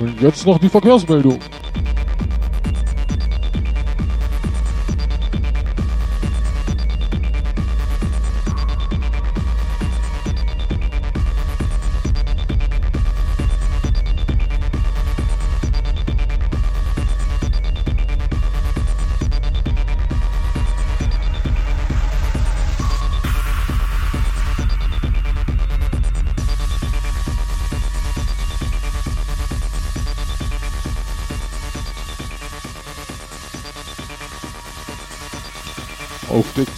Und jetzt noch die Verkehrsmeldung.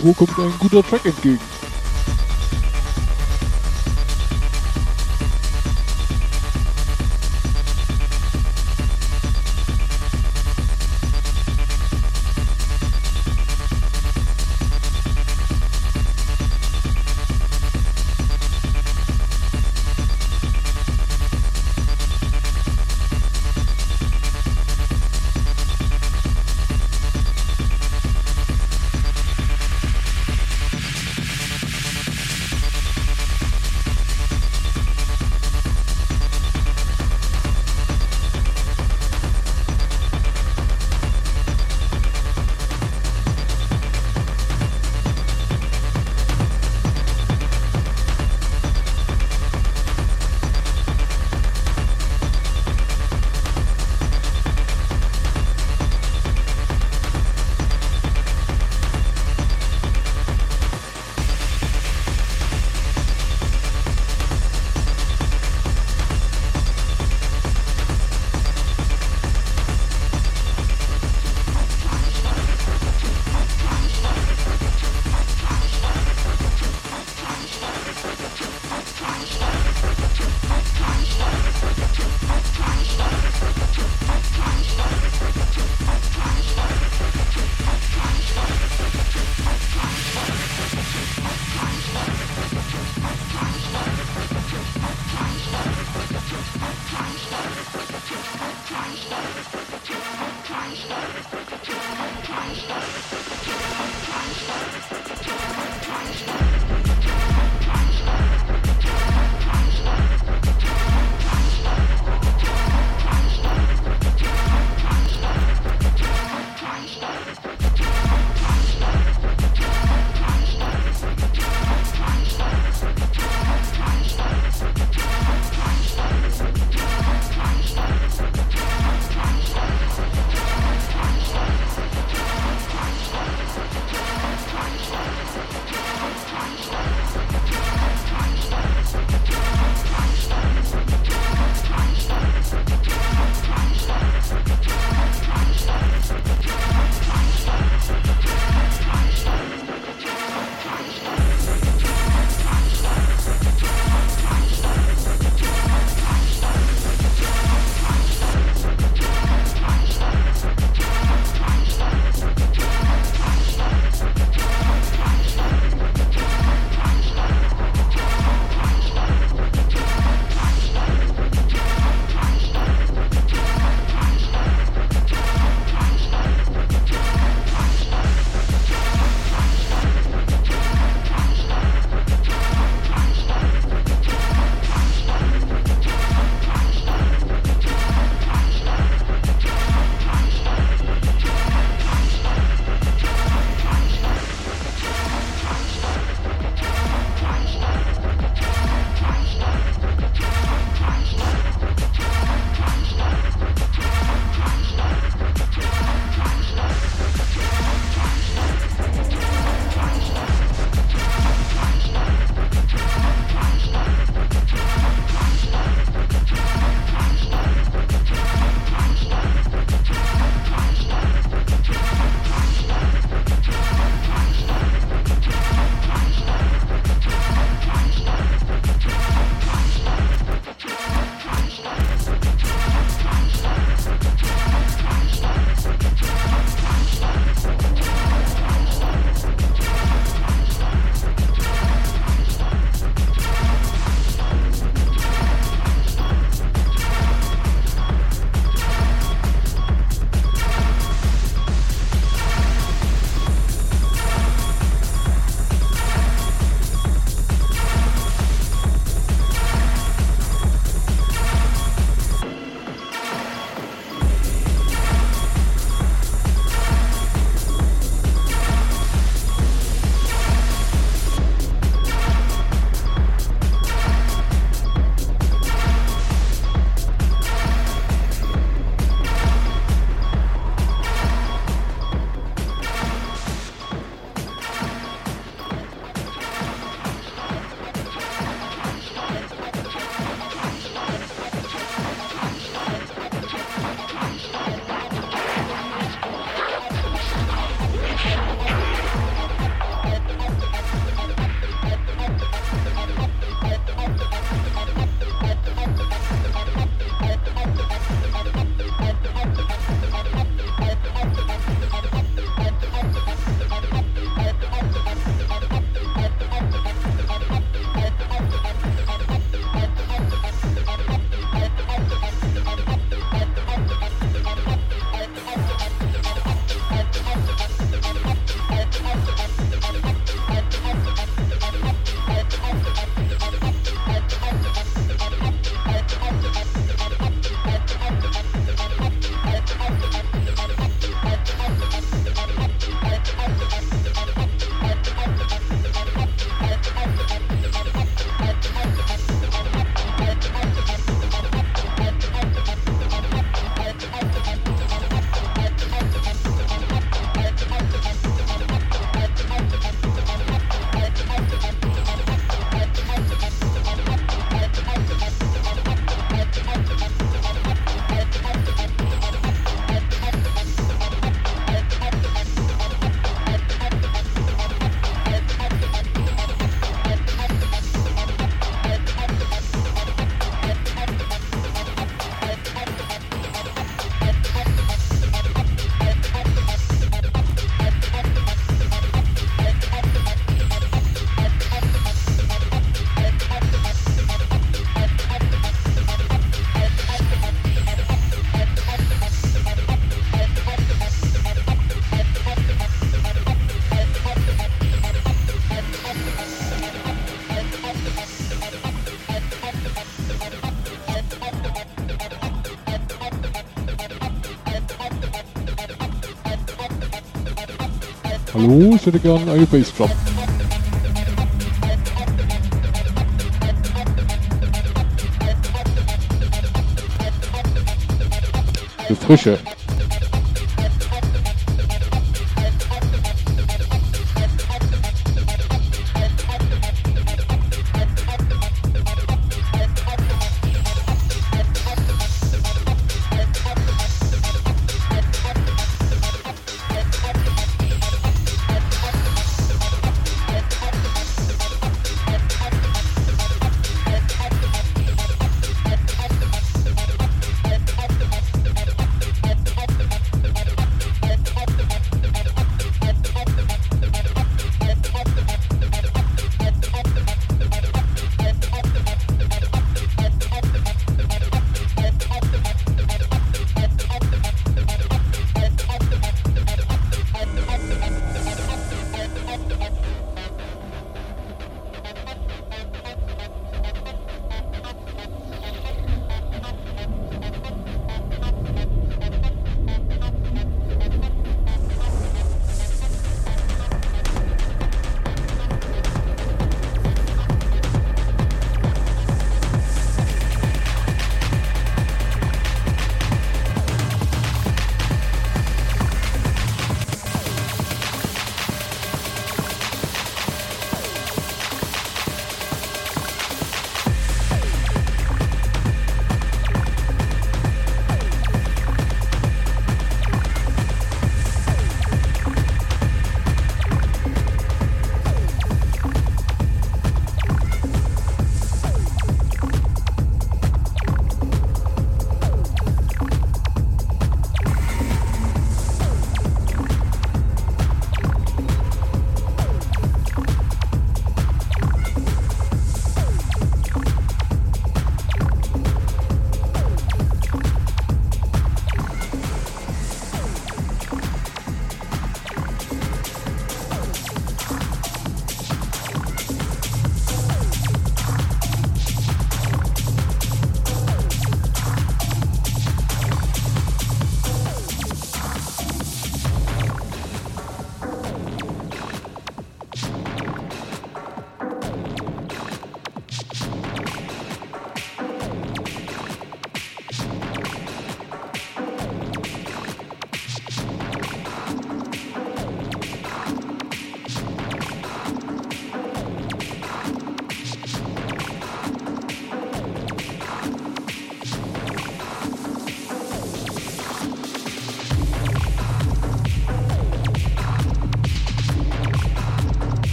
2 kommt ein guter Track entgegen. Hallo, ich hätte gern eine Bassdrum. Eine frische.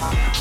Bye.